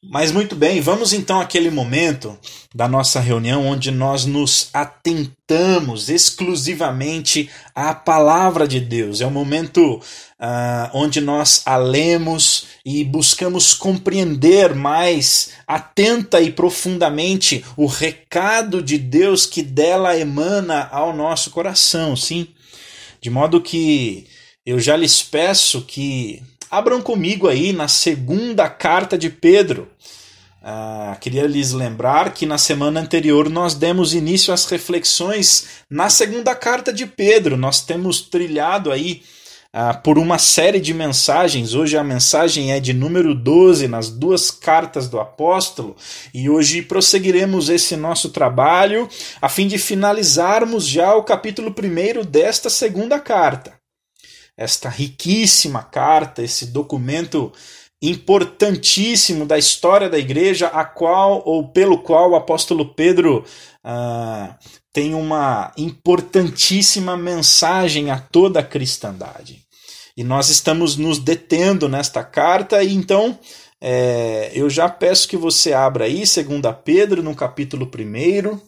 Mas muito bem, vamos então àquele momento da nossa reunião onde nós nos atentamos exclusivamente à palavra de Deus. É o momento uh, onde nós a lemos e buscamos compreender mais atenta e profundamente o recado de Deus que dela emana ao nosso coração, sim. De modo que eu já lhes peço que Abram comigo aí na segunda carta de Pedro. Ah, queria lhes lembrar que na semana anterior nós demos início às reflexões na segunda carta de Pedro. Nós temos trilhado aí ah, por uma série de mensagens. Hoje a mensagem é de número 12 nas duas cartas do apóstolo, e hoje prosseguiremos esse nosso trabalho a fim de finalizarmos já o capítulo 1 desta segunda carta esta riquíssima carta, esse documento importantíssimo da história da igreja, a qual ou pelo qual o apóstolo Pedro uh, tem uma importantíssima mensagem a toda a cristandade. E nós estamos nos detendo nesta carta, e então é, eu já peço que você abra aí, 2 Pedro, no capítulo 1.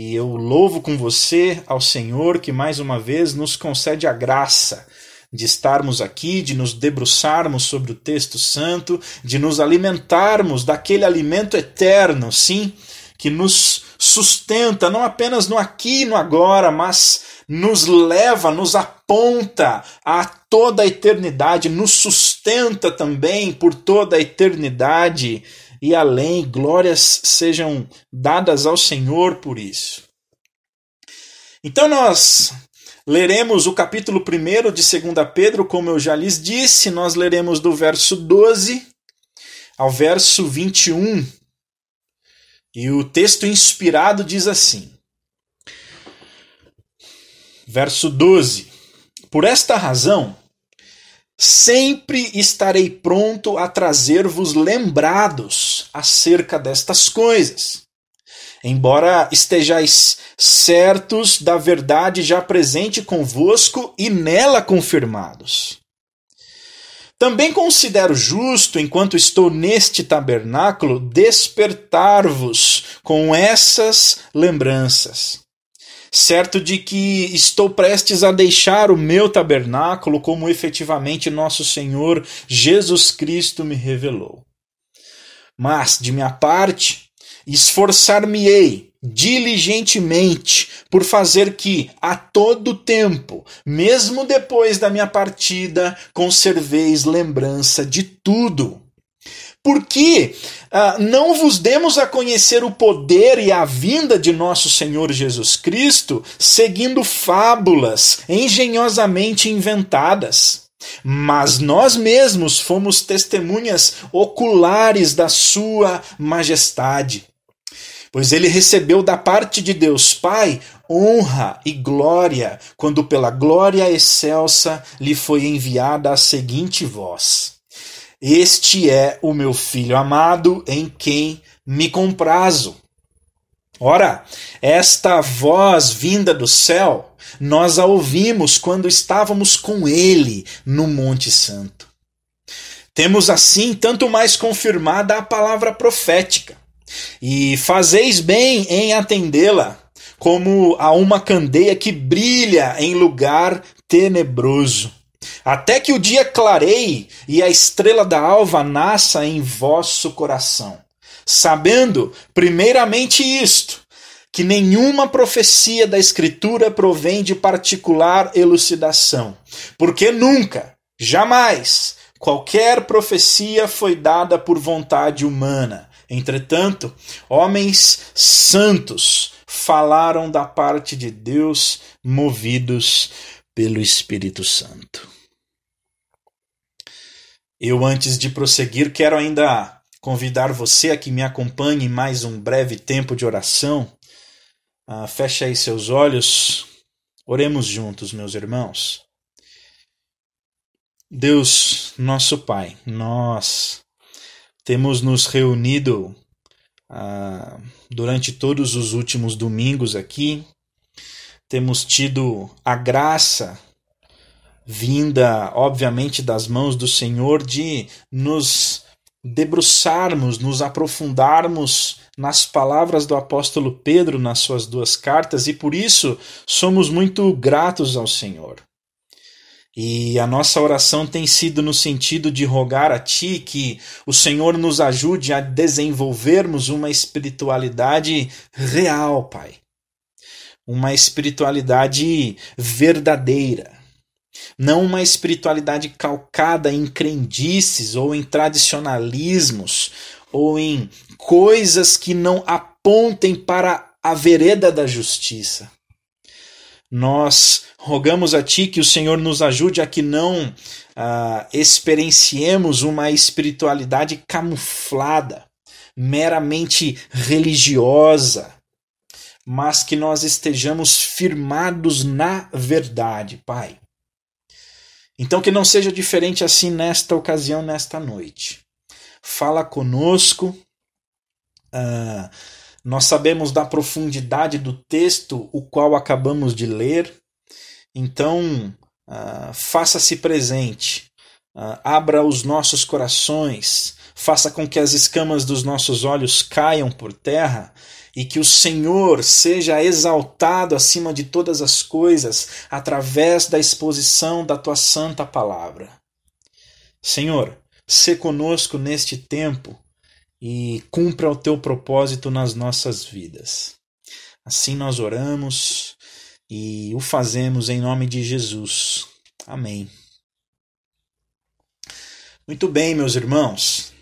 E eu louvo com você ao Senhor que mais uma vez nos concede a graça de estarmos aqui, de nos debruçarmos sobre o texto santo, de nos alimentarmos daquele alimento eterno, sim, que nos sustenta não apenas no aqui e no agora, mas nos leva, nos aponta a toda a eternidade, nos sustenta também por toda a eternidade e além, glórias sejam dadas ao Senhor por isso. Então nós leremos o capítulo 1 de 2 Pedro, como eu já lhes disse, nós leremos do verso 12 ao verso 21. E o texto inspirado diz assim: Verso 12: Por esta razão, Sempre estarei pronto a trazer-vos lembrados acerca destas coisas. Embora estejais certos da verdade já presente convosco e nela confirmados. Também considero justo, enquanto estou neste tabernáculo, despertar-vos com essas lembranças certo de que estou prestes a deixar o meu tabernáculo como efetivamente nosso Senhor Jesus Cristo me revelou. Mas, de minha parte, esforçar-me-ei diligentemente por fazer que, a todo tempo, mesmo depois da minha partida, conserveis lembrança de tudo porque uh, não vos demos a conhecer o poder e a vinda de nosso Senhor Jesus Cristo seguindo fábulas engenhosamente inventadas. Mas nós mesmos fomos testemunhas oculares da Sua majestade. Pois ele recebeu da parte de Deus Pai honra e glória, quando pela glória excelsa lhe foi enviada a seguinte voz este é o meu filho amado em quem me comprazo. Ora, esta voz vinda do céu, nós a ouvimos quando estávamos com ele no Monte Santo. Temos assim tanto mais confirmada a palavra profética, e fazeis bem em atendê-la, como a uma candeia que brilha em lugar tenebroso. Até que o dia clareie e a estrela da alva nasça em vosso coração, sabendo, primeiramente, isto, que nenhuma profecia da Escritura provém de particular elucidação, porque nunca, jamais, qualquer profecia foi dada por vontade humana. Entretanto, homens santos falaram da parte de Deus, movidos pelo Espírito Santo. Eu, antes de prosseguir, quero ainda convidar você a que me acompanhe em mais um breve tempo de oração. Ah, feche aí seus olhos, oremos juntos, meus irmãos. Deus, nosso Pai, nós temos nos reunido ah, durante todos os últimos domingos aqui, temos tido a graça vinda, obviamente, das mãos do Senhor, de nos debruçarmos, nos aprofundarmos nas palavras do apóstolo Pedro nas suas duas cartas e por isso somos muito gratos ao Senhor. E a nossa oração tem sido no sentido de rogar a Ti que o Senhor nos ajude a desenvolvermos uma espiritualidade real, Pai. Uma espiritualidade verdadeira. Não uma espiritualidade calcada em crendices ou em tradicionalismos ou em coisas que não apontem para a vereda da justiça. Nós rogamos a Ti que o Senhor nos ajude a que não uh, experienciemos uma espiritualidade camuflada, meramente religiosa, mas que nós estejamos firmados na verdade, Pai. Então, que não seja diferente assim nesta ocasião, nesta noite. Fala conosco. Uh, nós sabemos da profundidade do texto, o qual acabamos de ler. Então, uh, faça-se presente. Uh, abra os nossos corações. Faça com que as escamas dos nossos olhos caiam por terra e que o Senhor seja exaltado acima de todas as coisas através da exposição da tua santa palavra. Senhor, se conosco neste tempo e cumpra o teu propósito nas nossas vidas. Assim nós oramos e o fazemos em nome de Jesus. Amém. Muito bem, meus irmãos.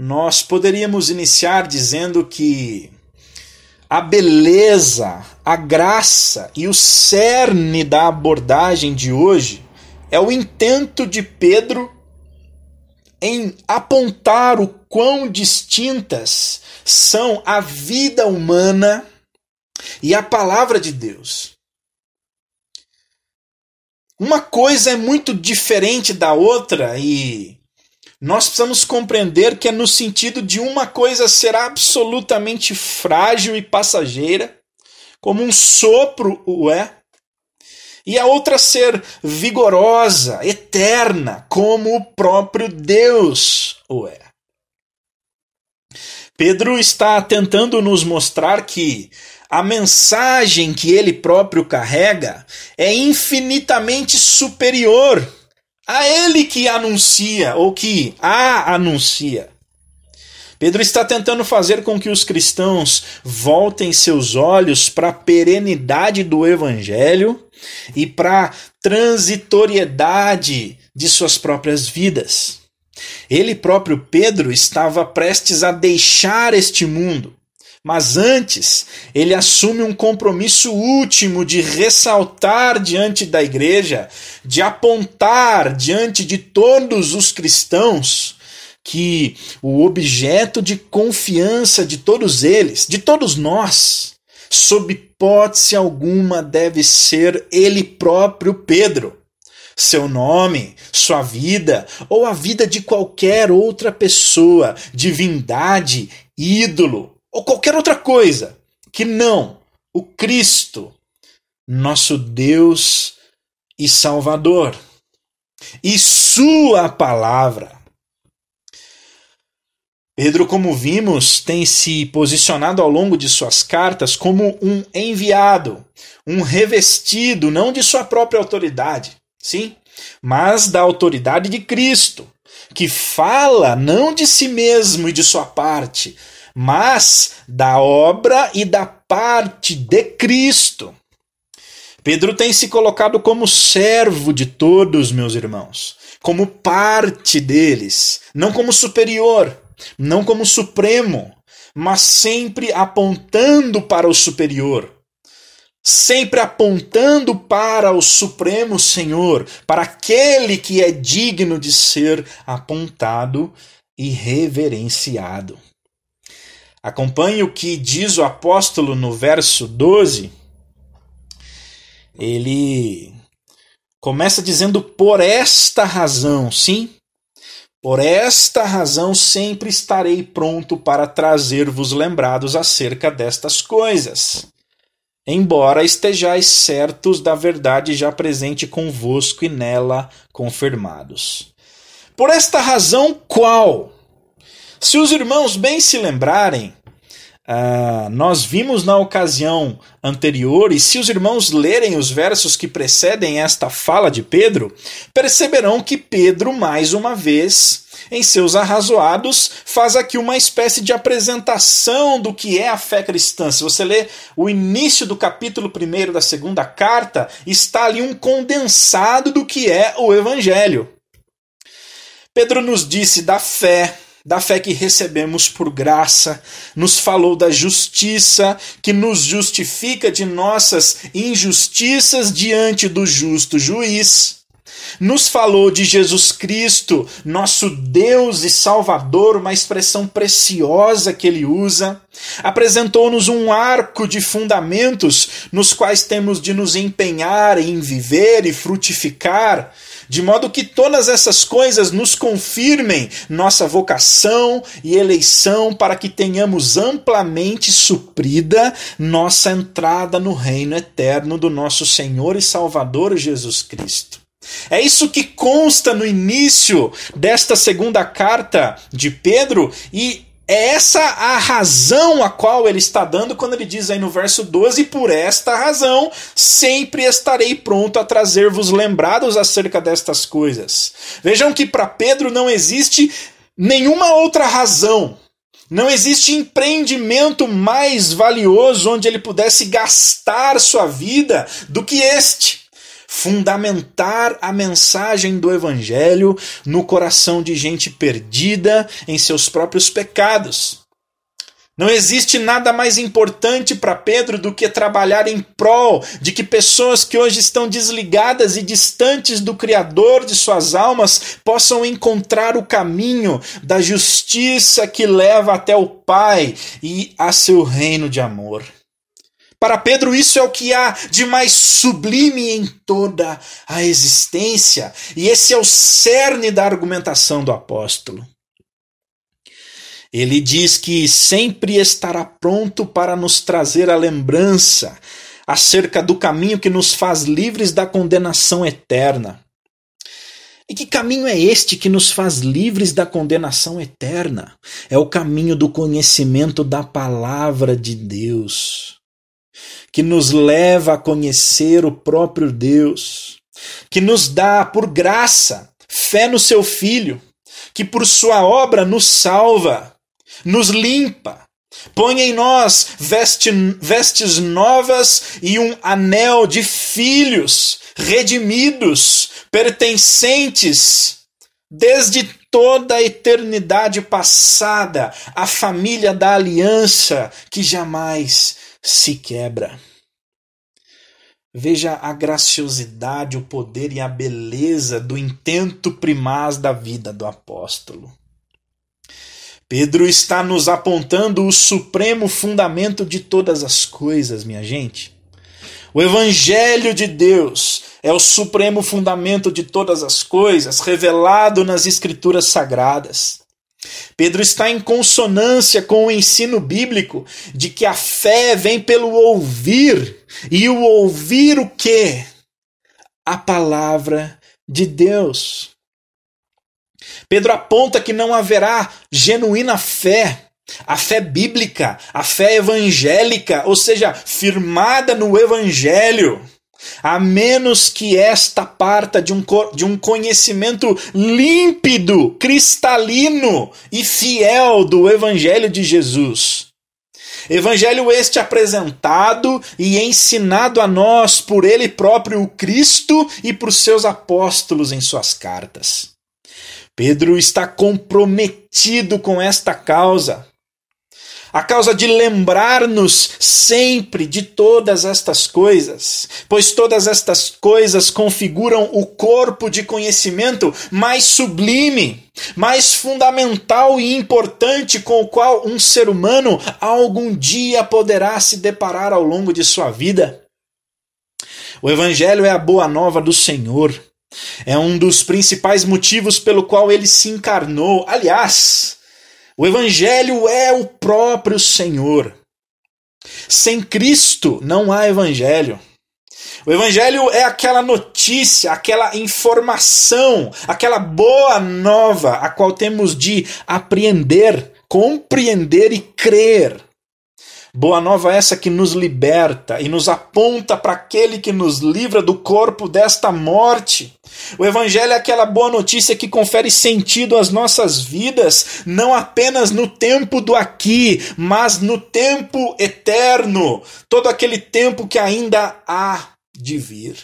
Nós poderíamos iniciar dizendo que a beleza, a graça e o cerne da abordagem de hoje é o intento de Pedro em apontar o quão distintas são a vida humana e a palavra de Deus. Uma coisa é muito diferente da outra e nós precisamos compreender que é no sentido de uma coisa ser absolutamente frágil e passageira, como um sopro o é, e a outra ser vigorosa, eterna, como o próprio Deus o é. Pedro está tentando nos mostrar que a mensagem que ele próprio carrega é infinitamente superior a ele que anuncia, ou que a anuncia. Pedro está tentando fazer com que os cristãos voltem seus olhos para a perenidade do Evangelho e para a transitoriedade de suas próprias vidas. Ele próprio, Pedro, estava prestes a deixar este mundo mas antes, ele assume um compromisso último de ressaltar diante da igreja, de apontar diante de todos os cristãos que o objeto de confiança de todos eles, de todos nós, sob hipótese alguma deve ser ele próprio Pedro. Seu nome, sua vida ou a vida de qualquer outra pessoa, divindade, ídolo, ou qualquer outra coisa que não o Cristo, nosso Deus e Salvador, e Sua palavra. Pedro, como vimos, tem se posicionado ao longo de suas cartas como um enviado, um revestido não de sua própria autoridade, sim, mas da autoridade de Cristo, que fala não de si mesmo e de sua parte, mas da obra e da parte de Cristo. Pedro tem se colocado como servo de todos, meus irmãos, como parte deles, não como superior, não como supremo, mas sempre apontando para o superior, sempre apontando para o Supremo Senhor, para aquele que é digno de ser apontado e reverenciado. Acompanhe o que diz o apóstolo no verso 12. Ele começa dizendo: Por esta razão, sim, por esta razão sempre estarei pronto para trazer-vos lembrados acerca destas coisas, embora estejais certos da verdade já presente convosco e nela confirmados. Por esta razão, qual? Se os irmãos bem se lembrarem, Uh, nós vimos na ocasião anterior, e se os irmãos lerem os versos que precedem esta fala de Pedro, perceberão que Pedro, mais uma vez, em seus arrazoados, faz aqui uma espécie de apresentação do que é a fé cristã. Se você ler o início do capítulo 1 da segunda carta, está ali um condensado do que é o Evangelho. Pedro nos disse da fé, da fé que recebemos por graça, nos falou da justiça que nos justifica de nossas injustiças diante do justo juiz. Nos falou de Jesus Cristo, nosso Deus e Salvador, uma expressão preciosa que ele usa. Apresentou-nos um arco de fundamentos nos quais temos de nos empenhar em viver e frutificar de modo que todas essas coisas nos confirmem nossa vocação e eleição para que tenhamos amplamente suprida nossa entrada no reino eterno do nosso Senhor e Salvador Jesus Cristo. É isso que consta no início desta segunda carta de Pedro e é essa a razão a qual ele está dando quando ele diz aí no verso 12: Por esta razão sempre estarei pronto a trazer-vos lembrados acerca destas coisas. Vejam que para Pedro não existe nenhuma outra razão. Não existe empreendimento mais valioso onde ele pudesse gastar sua vida do que este fundamentar a mensagem do Evangelho no coração de gente perdida em seus próprios pecados. Não existe nada mais importante para Pedro do que trabalhar em prol de que pessoas que hoje estão desligadas e distantes do Criador de suas almas possam encontrar o caminho da justiça que leva até o Pai e a seu reino de amor. Para Pedro, isso é o que há de mais sublime em toda a existência, e esse é o cerne da argumentação do apóstolo. Ele diz que sempre estará pronto para nos trazer a lembrança acerca do caminho que nos faz livres da condenação eterna. E que caminho é este que nos faz livres da condenação eterna? É o caminho do conhecimento da palavra de Deus que nos leva a conhecer o próprio Deus, que nos dá por graça fé no seu Filho, que por sua obra nos salva, nos limpa, põe em nós veste, vestes novas e um anel de filhos redimidos, pertencentes desde toda a eternidade passada à família da aliança que jamais se quebra. Veja a graciosidade, o poder e a beleza do intento primaz da vida do apóstolo. Pedro está nos apontando o supremo fundamento de todas as coisas, minha gente. O Evangelho de Deus é o supremo fundamento de todas as coisas, revelado nas Escrituras Sagradas. Pedro está em consonância com o ensino bíblico de que a fé vem pelo ouvir, e o ouvir o quê? A palavra de Deus. Pedro aponta que não haverá genuína fé, a fé bíblica, a fé evangélica, ou seja, firmada no evangelho a menos que esta parta de um, de um conhecimento límpido, cristalino e fiel do Evangelho de Jesus. Evangelho este apresentado e ensinado a nós por ele próprio, o Cristo, e por seus apóstolos em suas cartas. Pedro está comprometido com esta causa a causa de lembrar-nos sempre de todas estas coisas, pois todas estas coisas configuram o corpo de conhecimento mais sublime, mais fundamental e importante com o qual um ser humano algum dia poderá se deparar ao longo de sua vida. O Evangelho é a boa nova do Senhor. É um dos principais motivos pelo qual ele se encarnou. Aliás, o Evangelho é o próprio Senhor. Sem Cristo não há Evangelho. O Evangelho é aquela notícia, aquela informação, aquela boa nova a qual temos de apreender, compreender e crer. Boa nova essa que nos liberta e nos aponta para aquele que nos livra do corpo desta morte. O Evangelho é aquela boa notícia que confere sentido às nossas vidas, não apenas no tempo do aqui, mas no tempo eterno, todo aquele tempo que ainda há de vir.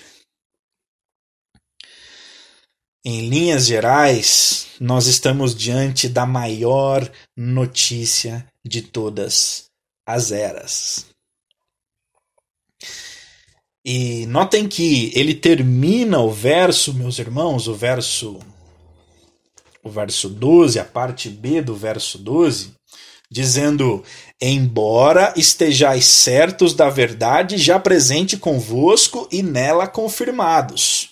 Em linhas gerais, nós estamos diante da maior notícia de todas as eras. E notem que ele termina o verso, meus irmãos, o verso o verso 12, a parte B do verso 12, dizendo: Embora estejais certos da verdade já presente convosco e nela confirmados.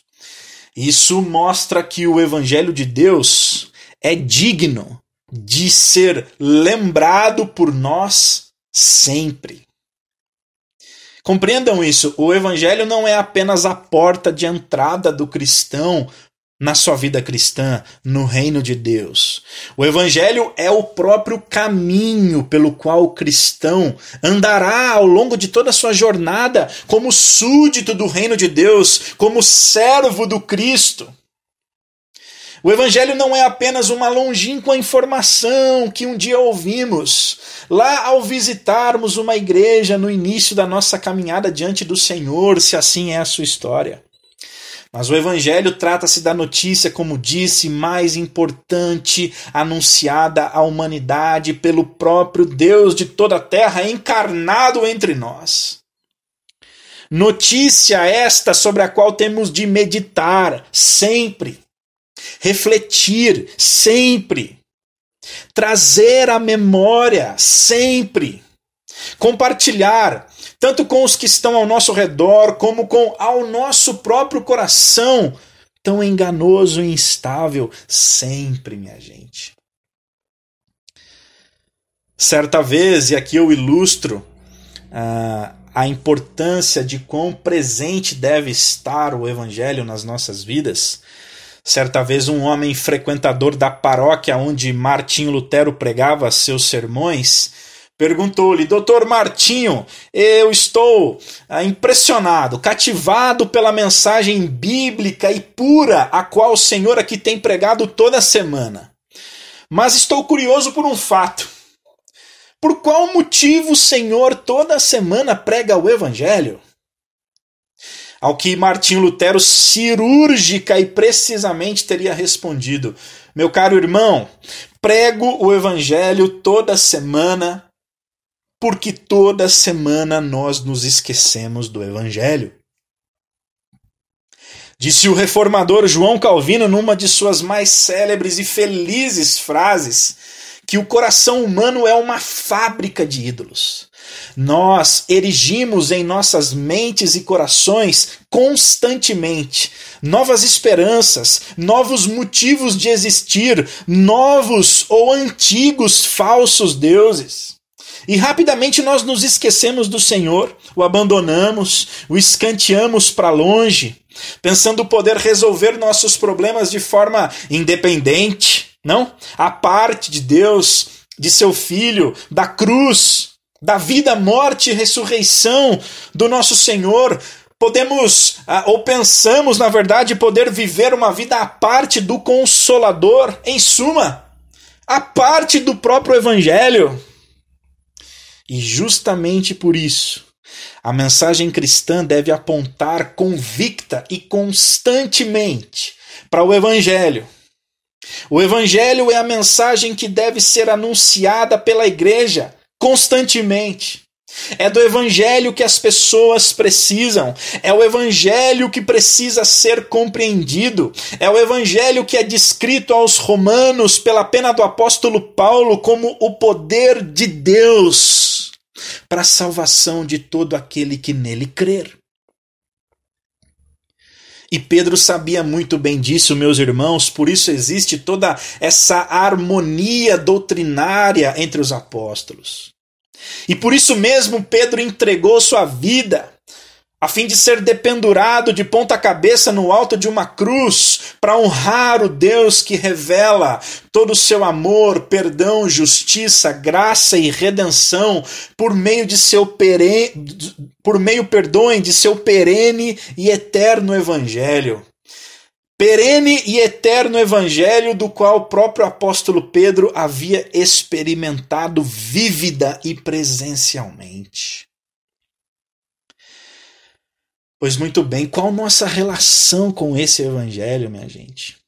Isso mostra que o evangelho de Deus é digno de ser lembrado por nós sempre. Compreendam isso, o Evangelho não é apenas a porta de entrada do cristão na sua vida cristã, no reino de Deus. O Evangelho é o próprio caminho pelo qual o cristão andará ao longo de toda a sua jornada como súdito do reino de Deus, como servo do Cristo. O Evangelho não é apenas uma longínqua informação que um dia ouvimos lá ao visitarmos uma igreja no início da nossa caminhada diante do Senhor, se assim é a sua história. Mas o Evangelho trata-se da notícia, como disse, mais importante anunciada à humanidade pelo próprio Deus de toda a terra encarnado entre nós. Notícia esta sobre a qual temos de meditar sempre refletir sempre, trazer à memória sempre, compartilhar tanto com os que estão ao nosso redor como com ao nosso próprio coração, tão enganoso e instável sempre, minha gente. Certa vez, e aqui eu ilustro uh, a importância de quão presente deve estar o Evangelho nas nossas vidas, Certa vez, um homem frequentador da paróquia onde Martinho Lutero pregava seus sermões perguntou-lhe: Doutor Martinho, eu estou ah, impressionado, cativado pela mensagem bíblica e pura a qual o Senhor aqui tem pregado toda semana. Mas estou curioso por um fato. Por qual motivo o Senhor toda semana prega o Evangelho? Ao que Martinho Lutero cirúrgica e precisamente teria respondido: Meu caro irmão, prego o evangelho toda semana, porque toda semana nós nos esquecemos do evangelho. Disse o reformador João Calvino numa de suas mais célebres e felizes frases que o coração humano é uma fábrica de ídolos. Nós erigimos em nossas mentes e corações constantemente novas esperanças, novos motivos de existir, novos ou antigos falsos deuses. E rapidamente nós nos esquecemos do Senhor, o abandonamos, o escanteamos para longe, pensando poder resolver nossos problemas de forma independente, não? A parte de Deus, de seu Filho, da cruz, da vida, morte e ressurreição do nosso Senhor, podemos, ah, ou pensamos, na verdade, poder viver uma vida à parte do Consolador, em suma, à parte do próprio Evangelho. E justamente por isso, a mensagem cristã deve apontar convicta e constantemente para o Evangelho. O Evangelho é a mensagem que deve ser anunciada pela igreja constantemente. É do evangelho que as pessoas precisam, é o evangelho que precisa ser compreendido, é o evangelho que é descrito aos romanos pela pena do apóstolo Paulo como o poder de Deus para a salvação de todo aquele que nele crer. E Pedro sabia muito bem disso, meus irmãos, por isso existe toda essa harmonia doutrinária entre os apóstolos. E por isso mesmo Pedro entregou sua vida a fim de ser dependurado de ponta cabeça no alto de uma cruz, para honrar o Deus que revela todo o seu amor, perdão, justiça, graça e redenção por meio de seu perene, por meio, perdoem, de seu perene e eterno evangelho. Perene e eterno evangelho do qual o próprio apóstolo Pedro havia experimentado vívida e presencialmente. Pois muito bem, qual nossa relação com esse evangelho, minha gente?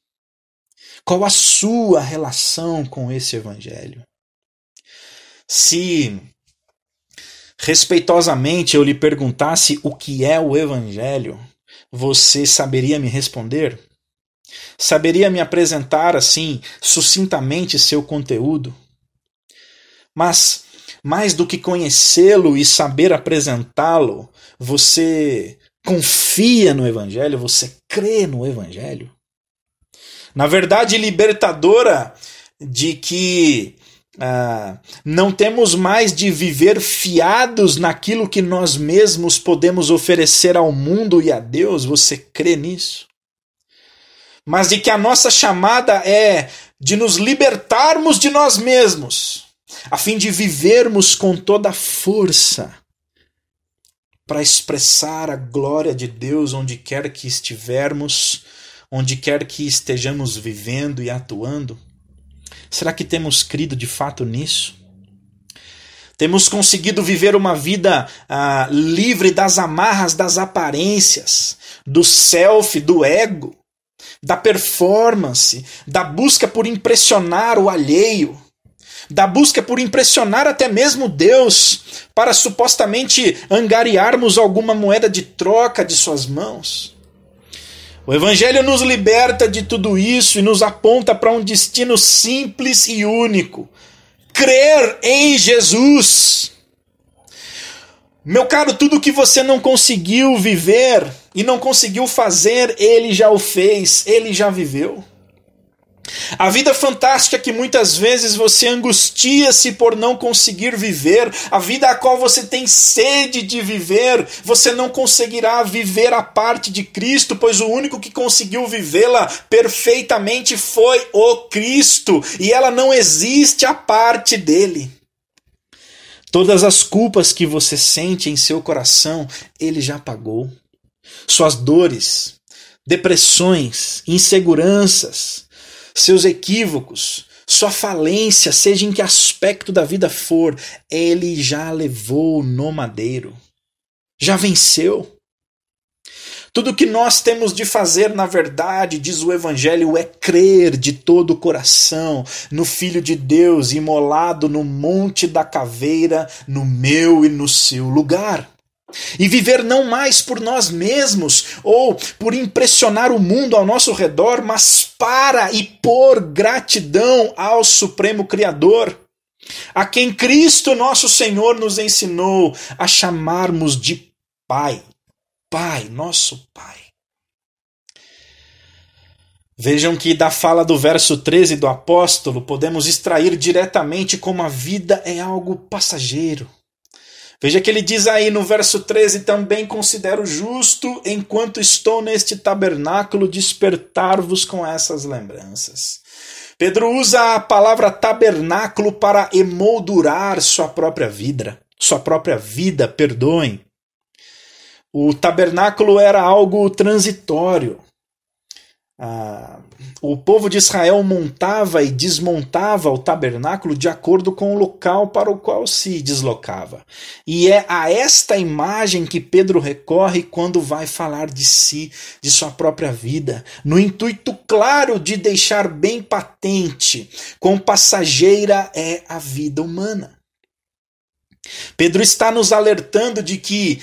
Qual a sua relação com esse evangelho? Se respeitosamente eu lhe perguntasse o que é o evangelho, você saberia me responder? Saberia me apresentar assim, sucintamente, seu conteúdo? Mas, mais do que conhecê-lo e saber apresentá-lo, você confia no Evangelho, você crê no Evangelho. Na verdade, libertadora de que ah, não temos mais de viver fiados naquilo que nós mesmos podemos oferecer ao mundo e a Deus, você crê nisso? Mas de que a nossa chamada é de nos libertarmos de nós mesmos, a fim de vivermos com toda a força para expressar a glória de Deus onde quer que estivermos, onde quer que estejamos vivendo e atuando? Será que temos crido de fato nisso? Temos conseguido viver uma vida ah, livre das amarras das aparências, do self, do ego, da performance, da busca por impressionar o alheio, da busca por impressionar até mesmo Deus, para supostamente angariarmos alguma moeda de troca de suas mãos. O Evangelho nos liberta de tudo isso e nos aponta para um destino simples e único: crer em Jesus. Meu caro, tudo que você não conseguiu viver e não conseguiu fazer, ele já o fez, ele já viveu. A vida fantástica que muitas vezes você angustia-se por não conseguir viver, a vida a qual você tem sede de viver, você não conseguirá viver a parte de Cristo, pois o único que conseguiu vivê-la perfeitamente foi o Cristo, e ela não existe a parte dele. Todas as culpas que você sente em seu coração, ele já pagou. Suas dores, depressões, inseguranças, seus equívocos, sua falência, seja em que aspecto da vida for, ele já levou no madeiro. Já venceu. Tudo que nós temos de fazer, na verdade, diz o Evangelho, é crer de todo o coração no Filho de Deus imolado no Monte da Caveira, no meu e no seu lugar. E viver não mais por nós mesmos ou por impressionar o mundo ao nosso redor, mas para e por gratidão ao Supremo Criador, a quem Cristo nosso Senhor nos ensinou a chamarmos de Pai. Pai, nosso Pai. Vejam que da fala do verso 13 do apóstolo podemos extrair diretamente como a vida é algo passageiro Veja que ele diz aí no verso 13: Também considero justo, enquanto estou neste tabernáculo, despertar-vos com essas lembranças. Pedro usa a palavra tabernáculo para emoldurar sua própria vida, sua própria vida, perdoem. O tabernáculo era algo transitório. Ah, o povo de Israel montava e desmontava o tabernáculo de acordo com o local para o qual se deslocava. E é a esta imagem que Pedro recorre quando vai falar de si, de sua própria vida, no intuito claro de deixar bem patente quão passageira é a vida humana. Pedro está nos alertando de que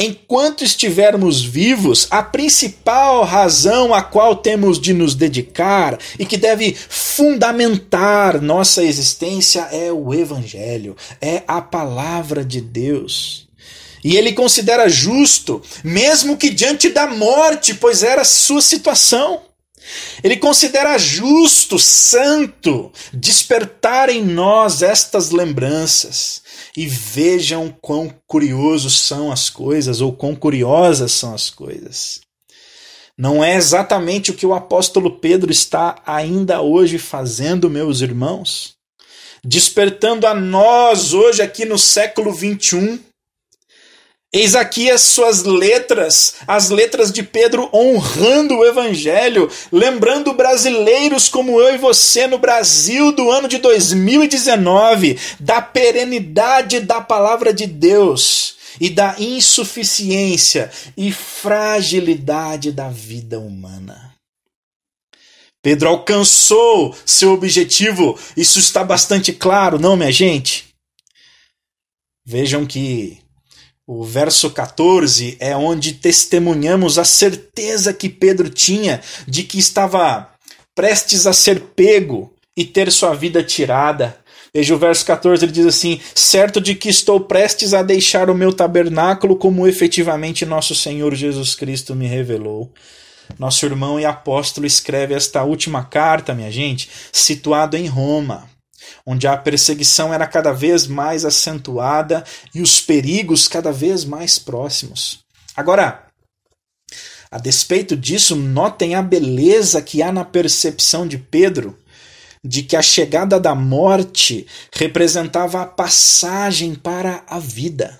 enquanto estivermos vivos, a principal razão a qual temos de nos dedicar e que deve fundamentar nossa existência é o Evangelho, é a palavra de Deus. E ele considera justo, mesmo que diante da morte, pois era sua situação. Ele considera justo, santo, despertar em nós estas lembranças. E vejam quão curiosos são as coisas, ou quão curiosas são as coisas. Não é exatamente o que o apóstolo Pedro está ainda hoje fazendo, meus irmãos? Despertando a nós hoje, aqui no século 21, Eis aqui as suas letras, as letras de Pedro honrando o Evangelho, lembrando brasileiros como eu e você no Brasil do ano de 2019, da perenidade da palavra de Deus e da insuficiência e fragilidade da vida humana. Pedro alcançou seu objetivo, isso está bastante claro, não, minha gente? Vejam que o verso 14 é onde testemunhamos a certeza que Pedro tinha de que estava prestes a ser pego e ter sua vida tirada. Veja o verso 14, ele diz assim: Certo de que estou prestes a deixar o meu tabernáculo, como efetivamente nosso Senhor Jesus Cristo me revelou. Nosso irmão e apóstolo escreve esta última carta, minha gente, situado em Roma onde a perseguição era cada vez mais acentuada e os perigos cada vez mais próximos. Agora, a despeito disso, notem a beleza que há na percepção de Pedro de que a chegada da morte representava a passagem para a vida.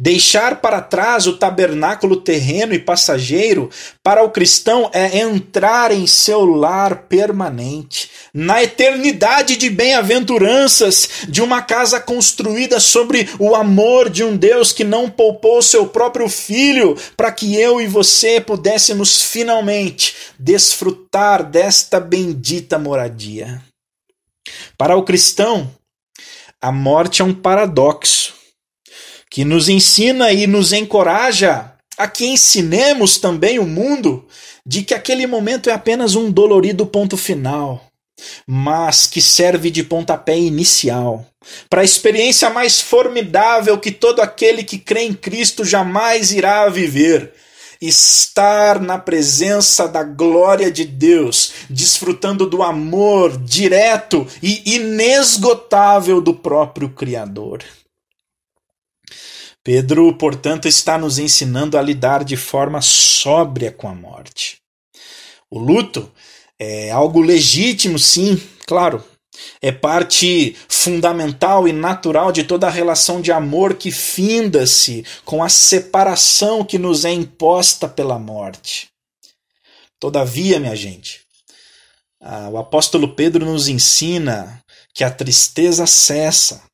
Deixar para trás o tabernáculo terreno e passageiro para o cristão é entrar em seu lar permanente, na eternidade de bem-aventuranças, de uma casa construída sobre o amor de um Deus que não poupou seu próprio filho para que eu e você pudéssemos finalmente desfrutar desta bendita moradia. Para o cristão, a morte é um paradoxo que nos ensina e nos encoraja a que ensinemos também o mundo de que aquele momento é apenas um dolorido ponto final, mas que serve de pontapé inicial para a experiência mais formidável que todo aquele que crê em Cristo jamais irá viver. Estar na presença da glória de Deus, desfrutando do amor direto e inesgotável do próprio Criador. Pedro, portanto, está nos ensinando a lidar de forma sóbria com a morte. O luto é algo legítimo, sim, claro. É parte fundamental e natural de toda a relação de amor que finda-se com a separação que nos é imposta pela morte. Todavia, minha gente, o apóstolo Pedro nos ensina que a tristeza cessa,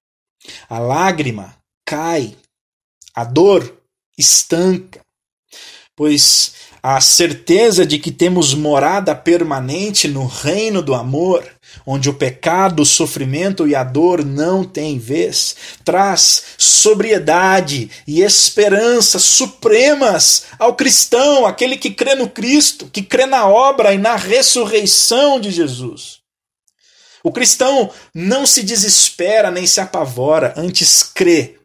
a lágrima cai, a dor estanca, pois a certeza de que temos morada permanente no reino do amor, onde o pecado, o sofrimento e a dor não têm vez, traz sobriedade e esperança supremas ao cristão, aquele que crê no Cristo, que crê na obra e na ressurreição de Jesus. O cristão não se desespera nem se apavora, antes crê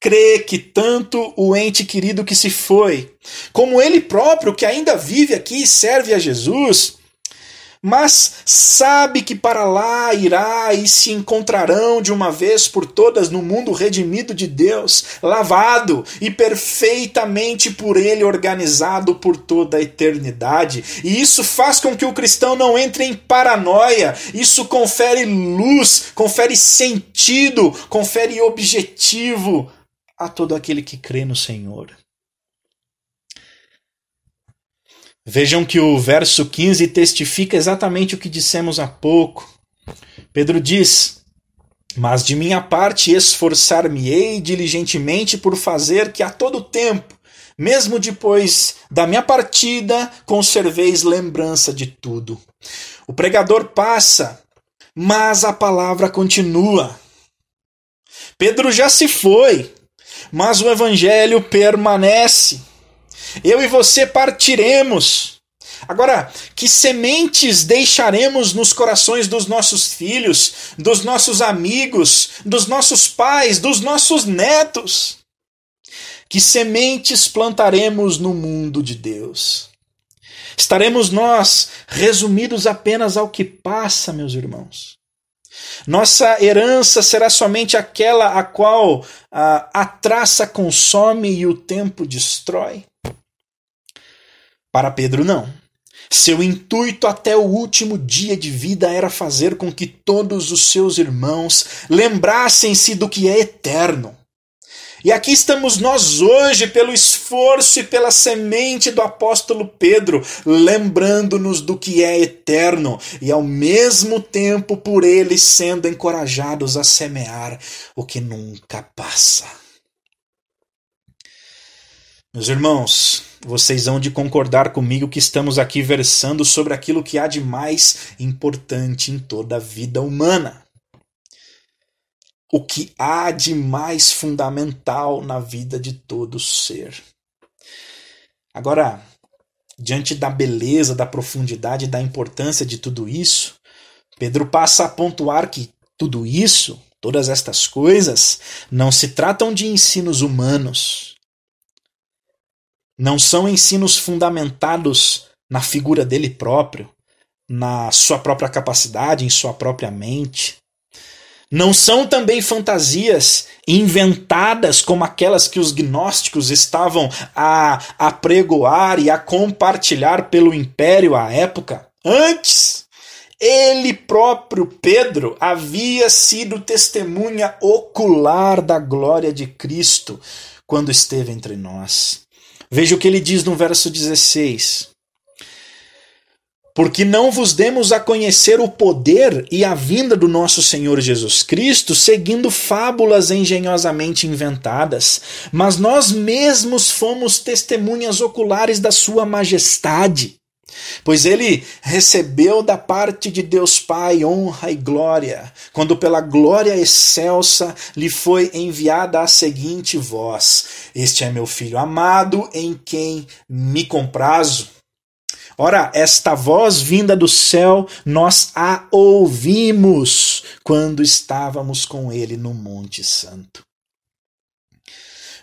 crê que tanto o ente querido que se foi, como ele próprio que ainda vive aqui e serve a Jesus, mas sabe que para lá irá e se encontrarão de uma vez por todas no mundo redimido de Deus, lavado e perfeitamente por Ele organizado por toda a eternidade. E isso faz com que o cristão não entre em paranoia, isso confere luz, confere sentido, confere objetivo a todo aquele que crê no Senhor. Vejam que o verso 15 testifica exatamente o que dissemos há pouco. Pedro diz: Mas de minha parte esforçar-me-ei diligentemente por fazer que a todo tempo, mesmo depois da minha partida, conserveis lembrança de tudo. O pregador passa, mas a palavra continua. Pedro já se foi, mas o evangelho permanece. Eu e você partiremos. Agora, que sementes deixaremos nos corações dos nossos filhos, dos nossos amigos, dos nossos pais, dos nossos netos? Que sementes plantaremos no mundo de Deus? Estaremos nós resumidos apenas ao que passa, meus irmãos? Nossa herança será somente aquela a qual a, a traça consome e o tempo destrói? Para Pedro, não. Seu intuito até o último dia de vida era fazer com que todos os seus irmãos lembrassem-se do que é eterno. E aqui estamos nós hoje, pelo esforço e pela semente do apóstolo Pedro, lembrando-nos do que é eterno e ao mesmo tempo por eles sendo encorajados a semear o que nunca passa. Meus irmãos, vocês hão de concordar comigo que estamos aqui versando sobre aquilo que há de mais importante em toda a vida humana. O que há de mais fundamental na vida de todo ser. Agora, diante da beleza, da profundidade e da importância de tudo isso, Pedro passa a pontuar que tudo isso, todas estas coisas, não se tratam de ensinos humanos, não são ensinos fundamentados na figura dele próprio, na sua própria capacidade, em sua própria mente. Não são também fantasias inventadas como aquelas que os gnósticos estavam a apregoar e a compartilhar pelo império à época. Antes, ele próprio, Pedro, havia sido testemunha ocular da glória de Cristo quando esteve entre nós. Veja o que ele diz no verso 16. Porque não vos demos a conhecer o poder e a vinda do nosso Senhor Jesus Cristo seguindo fábulas engenhosamente inventadas, mas nós mesmos fomos testemunhas oculares da Sua majestade. Pois ele recebeu da parte de Deus Pai honra e glória, quando pela glória excelsa lhe foi enviada a seguinte voz: Este é meu filho amado, em quem me comprazo. Ora, esta voz vinda do céu, nós a ouvimos quando estávamos com ele no Monte Santo.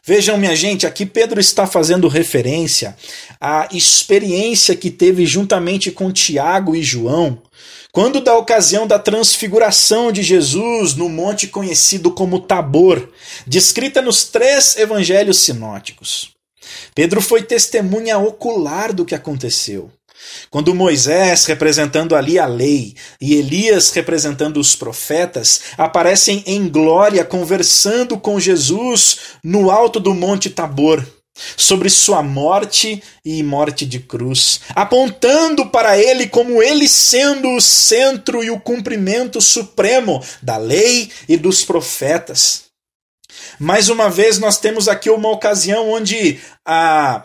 Vejam, minha gente, aqui Pedro está fazendo referência à experiência que teve juntamente com Tiago e João, quando da ocasião da transfiguração de Jesus no monte conhecido como Tabor, descrita nos três evangelhos sinóticos. Pedro foi testemunha ocular do que aconteceu. Quando Moisés, representando ali a lei, e Elias, representando os profetas, aparecem em glória conversando com Jesus no alto do Monte Tabor, sobre sua morte e morte de cruz, apontando para ele como ele sendo o centro e o cumprimento supremo da lei e dos profetas. Mais uma vez, nós temos aqui uma ocasião onde a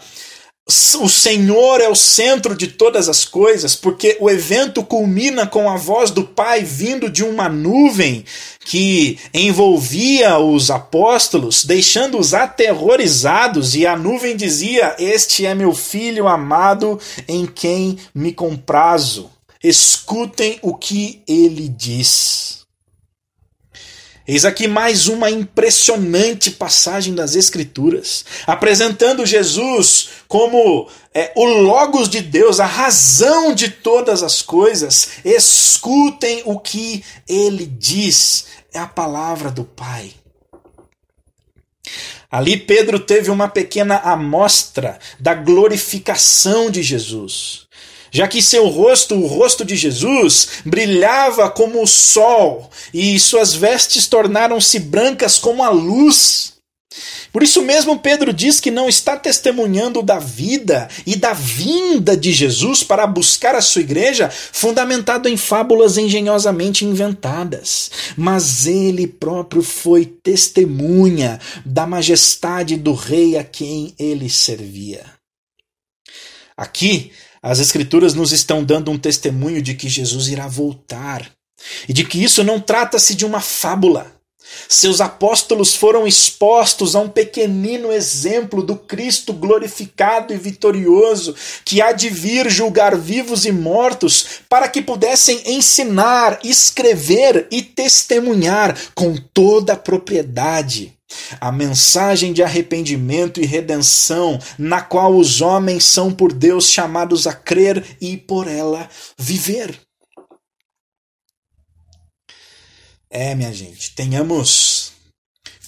o Senhor é o centro de todas as coisas, porque o evento culmina com a voz do Pai vindo de uma nuvem que envolvia os apóstolos, deixando-os aterrorizados, e a nuvem dizia: Este é meu filho amado em quem me comprazo. Escutem o que ele diz. Eis aqui mais uma impressionante passagem das Escrituras, apresentando Jesus como é, o Logos de Deus, a razão de todas as coisas. Escutem o que ele diz, é a palavra do Pai. Ali Pedro teve uma pequena amostra da glorificação de Jesus já que seu rosto, o rosto de Jesus, brilhava como o sol e suas vestes tornaram-se brancas como a luz. Por isso mesmo, Pedro diz que não está testemunhando da vida e da vinda de Jesus para buscar a sua igreja, fundamentado em fábulas engenhosamente inventadas, mas ele próprio foi testemunha da majestade do rei a quem ele servia. Aqui, as Escrituras nos estão dando um testemunho de que Jesus irá voltar e de que isso não trata-se de uma fábula, Seus apóstolos foram expostos a um pequenino exemplo do Cristo glorificado e vitorioso, que há de vir julgar vivos e mortos, para que pudessem ensinar, escrever e testemunhar com toda a propriedade a mensagem de arrependimento e redenção, na qual os homens são por Deus chamados a crer e por ela viver. É, minha gente, tenhamos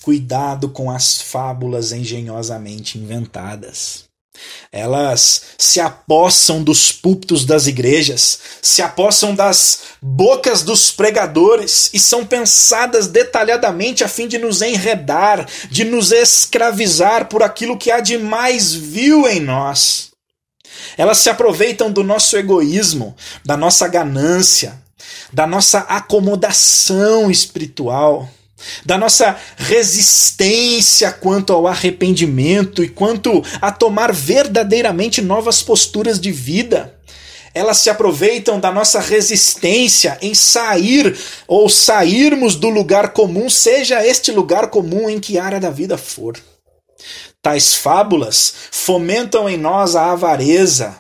cuidado com as fábulas engenhosamente inventadas. Elas se apossam dos púlpitos das igrejas, se apossam das bocas dos pregadores e são pensadas detalhadamente a fim de nos enredar, de nos escravizar por aquilo que há de mais vil em nós. Elas se aproveitam do nosso egoísmo, da nossa ganância, da nossa acomodação espiritual, da nossa resistência quanto ao arrependimento e quanto a tomar verdadeiramente novas posturas de vida. Elas se aproveitam da nossa resistência em sair ou sairmos do lugar comum, seja este lugar comum em que área da vida for. Tais fábulas fomentam em nós a avareza,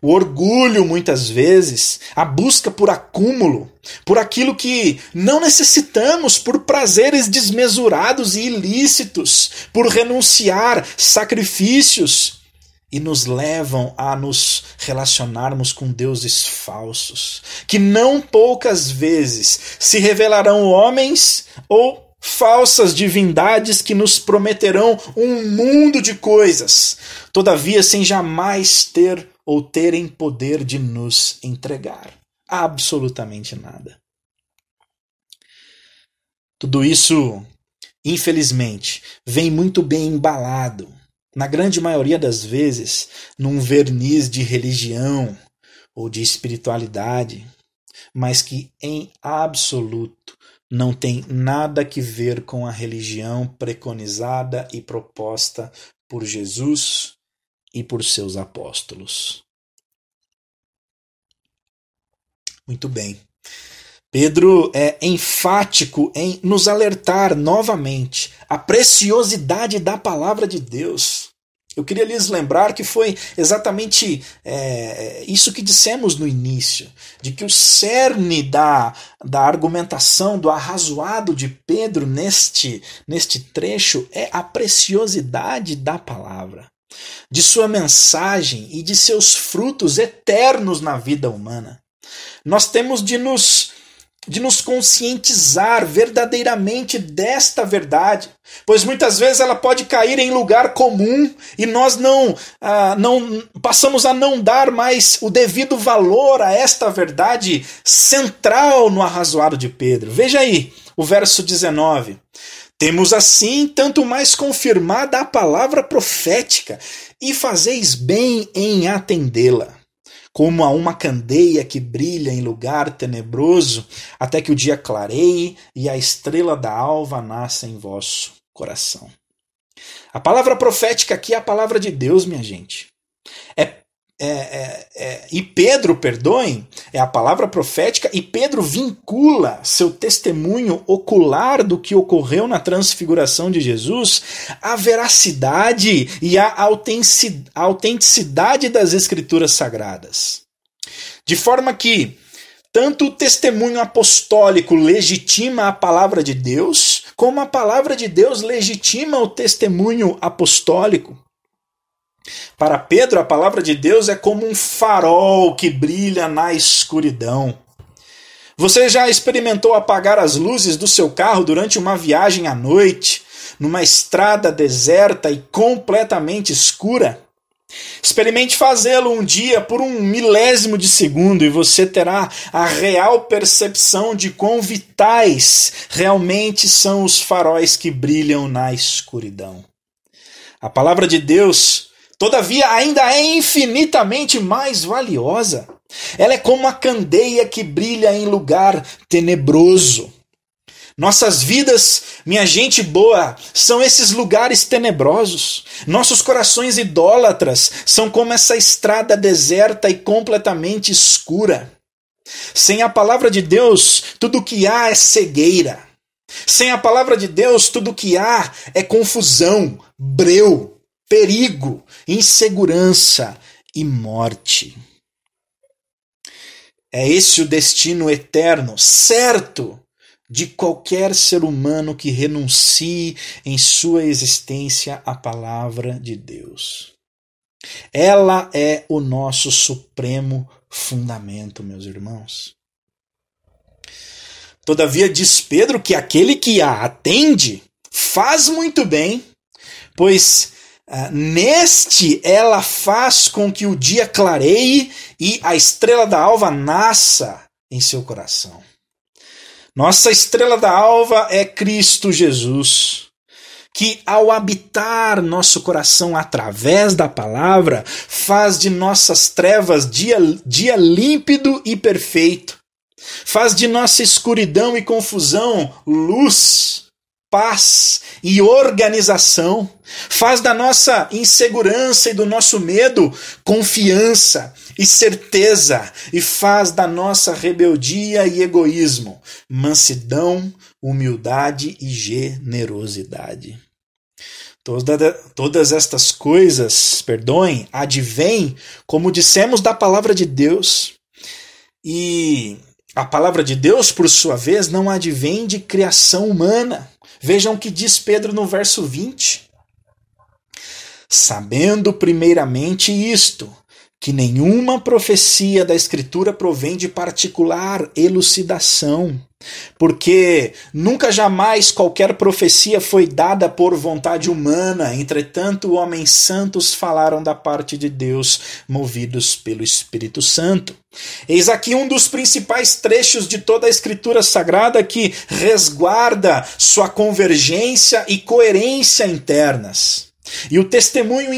o orgulho, muitas vezes, a busca por acúmulo, por aquilo que não necessitamos, por prazeres desmesurados e ilícitos, por renunciar sacrifícios e nos levam a nos relacionarmos com deuses falsos, que não poucas vezes se revelarão homens ou falsas divindades que nos prometerão um mundo de coisas, todavia sem jamais ter ou terem poder de nos entregar. Absolutamente nada. Tudo isso, infelizmente, vem muito bem embalado, na grande maioria das vezes, num verniz de religião ou de espiritualidade, mas que em absoluto não tem nada que ver com a religião preconizada e proposta por Jesus e por seus apóstolos. Muito bem. Pedro é enfático em nos alertar novamente a preciosidade da palavra de Deus. Eu queria lhes lembrar que foi exatamente é, isso que dissemos no início, de que o cerne da, da argumentação, do arrazoado de Pedro neste, neste trecho é a preciosidade da palavra de sua mensagem e de seus frutos eternos na vida humana. Nós temos de nos de nos conscientizar verdadeiramente desta verdade, pois muitas vezes ela pode cair em lugar comum e nós não, ah, não passamos a não dar mais o devido valor a esta verdade central no arrazoado de Pedro. Veja aí o verso 19. Temos assim tanto mais confirmada a palavra profética, e fazeis bem em atendê-la, como a uma candeia que brilha em lugar tenebroso, até que o dia clareie e a estrela da alva nasça em vosso coração. A palavra profética aqui é a palavra de Deus, minha gente. É é, é, é, e Pedro, perdoem, é a palavra profética, e Pedro vincula seu testemunho ocular do que ocorreu na transfiguração de Jesus à veracidade e à autenticidade das escrituras sagradas. De forma que tanto o testemunho apostólico legitima a palavra de Deus, como a palavra de Deus legitima o testemunho apostólico. Para Pedro, a palavra de Deus é como um farol que brilha na escuridão. Você já experimentou apagar as luzes do seu carro durante uma viagem à noite, numa estrada deserta e completamente escura? Experimente fazê-lo um dia por um milésimo de segundo e você terá a real percepção de quão vitais realmente são os faróis que brilham na escuridão. A palavra de Deus Todavia, ainda é infinitamente mais valiosa. Ela é como a candeia que brilha em lugar tenebroso. Nossas vidas, minha gente boa, são esses lugares tenebrosos. Nossos corações idólatras são como essa estrada deserta e completamente escura. Sem a palavra de Deus, tudo o que há é cegueira. Sem a palavra de Deus, tudo que há é confusão, breu, perigo, insegurança e morte. É esse o destino eterno, certo, de qualquer ser humano que renuncie em sua existência à palavra de Deus. Ela é o nosso supremo fundamento, meus irmãos. Todavia, diz Pedro que aquele que a atende faz muito bem, pois uh, neste ela faz com que o dia clareie e a estrela da alva nasça em seu coração. Nossa estrela da alva é Cristo Jesus, que ao habitar nosso coração através da palavra, faz de nossas trevas dia, dia límpido e perfeito, faz de nossa escuridão e confusão luz, paz e organização, faz da nossa insegurança e do nosso medo confiança e certeza, e faz da nossa rebeldia e egoísmo mansidão, humildade e generosidade. Toda, todas estas coisas, perdoem, advêm, como dissemos, da palavra de Deus. E a palavra de Deus, por sua vez, não advém de criação humana. Vejam o que diz Pedro no verso 20. Sabendo primeiramente isto, que nenhuma profecia da Escritura provém de particular elucidação, porque nunca jamais qualquer profecia foi dada por vontade humana, entretanto, homens santos falaram da parte de Deus, movidos pelo Espírito Santo. Eis aqui um dos principais trechos de toda a Escritura Sagrada que resguarda sua convergência e coerência internas. E o testemunho,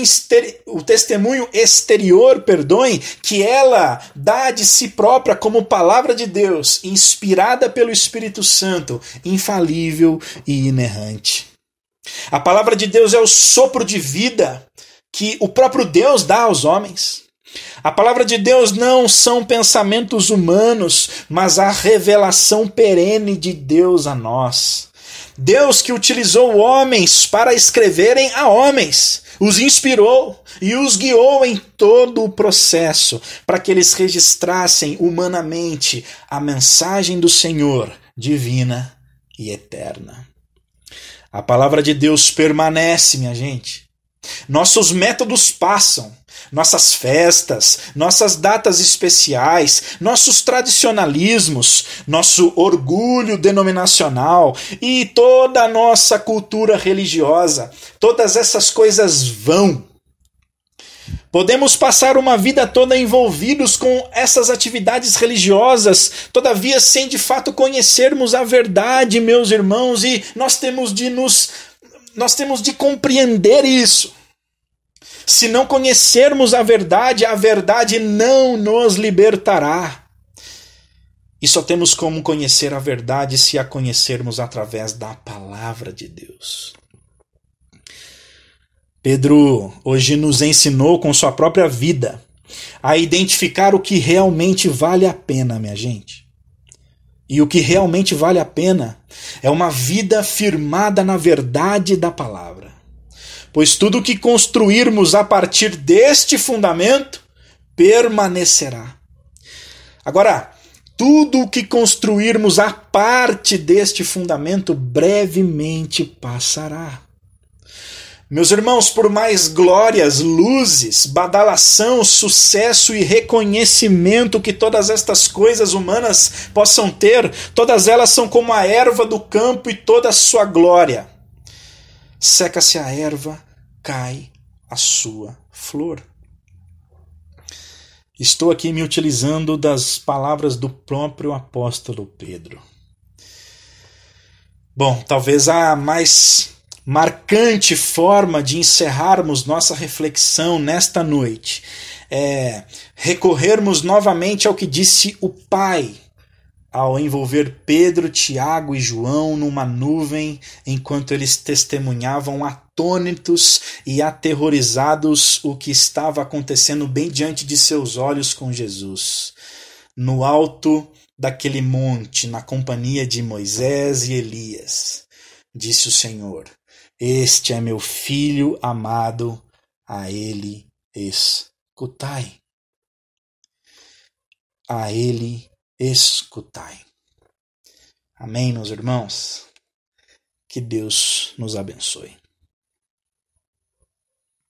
o testemunho exterior, perdoem, que ela dá de si própria como palavra de Deus, inspirada pelo Espírito Santo, infalível e inerrante. A palavra de Deus é o sopro de vida que o próprio Deus dá aos homens. A palavra de Deus não são pensamentos humanos, mas a revelação perene de Deus a nós. Deus que utilizou homens para escreverem a homens, os inspirou e os guiou em todo o processo para que eles registrassem humanamente a mensagem do Senhor, divina e eterna. A palavra de Deus permanece, minha gente. Nossos métodos passam, nossas festas, nossas datas especiais, nossos tradicionalismos, nosso orgulho denominacional e toda a nossa cultura religiosa. Todas essas coisas vão. Podemos passar uma vida toda envolvidos com essas atividades religiosas, todavia sem de fato conhecermos a verdade, meus irmãos, e nós temos de nos nós temos de compreender isso. Se não conhecermos a verdade, a verdade não nos libertará. E só temos como conhecer a verdade se a conhecermos através da palavra de Deus. Pedro hoje nos ensinou com sua própria vida a identificar o que realmente vale a pena, minha gente. E o que realmente vale a pena é uma vida firmada na verdade da palavra pois tudo que construirmos a partir deste fundamento permanecerá. Agora, tudo o que construirmos a parte deste fundamento brevemente passará. Meus irmãos, por mais glórias, luzes, badalação, sucesso e reconhecimento que todas estas coisas humanas possam ter, todas elas são como a erva do campo e toda a sua glória seca-se a erva, cai a sua flor. Estou aqui me utilizando das palavras do próprio apóstolo Pedro. Bom, talvez a mais marcante forma de encerrarmos nossa reflexão nesta noite é recorrermos novamente ao que disse o Pai ao envolver Pedro, Tiago e João numa nuvem enquanto eles testemunhavam atônitos e aterrorizados o que estava acontecendo bem diante de seus olhos com Jesus. No alto daquele monte na companhia de Moisés e Elias, disse o Senhor: Este é meu filho amado, a ele escutai. A ele escutai. Amém, meus irmãos? Que Deus nos abençoe.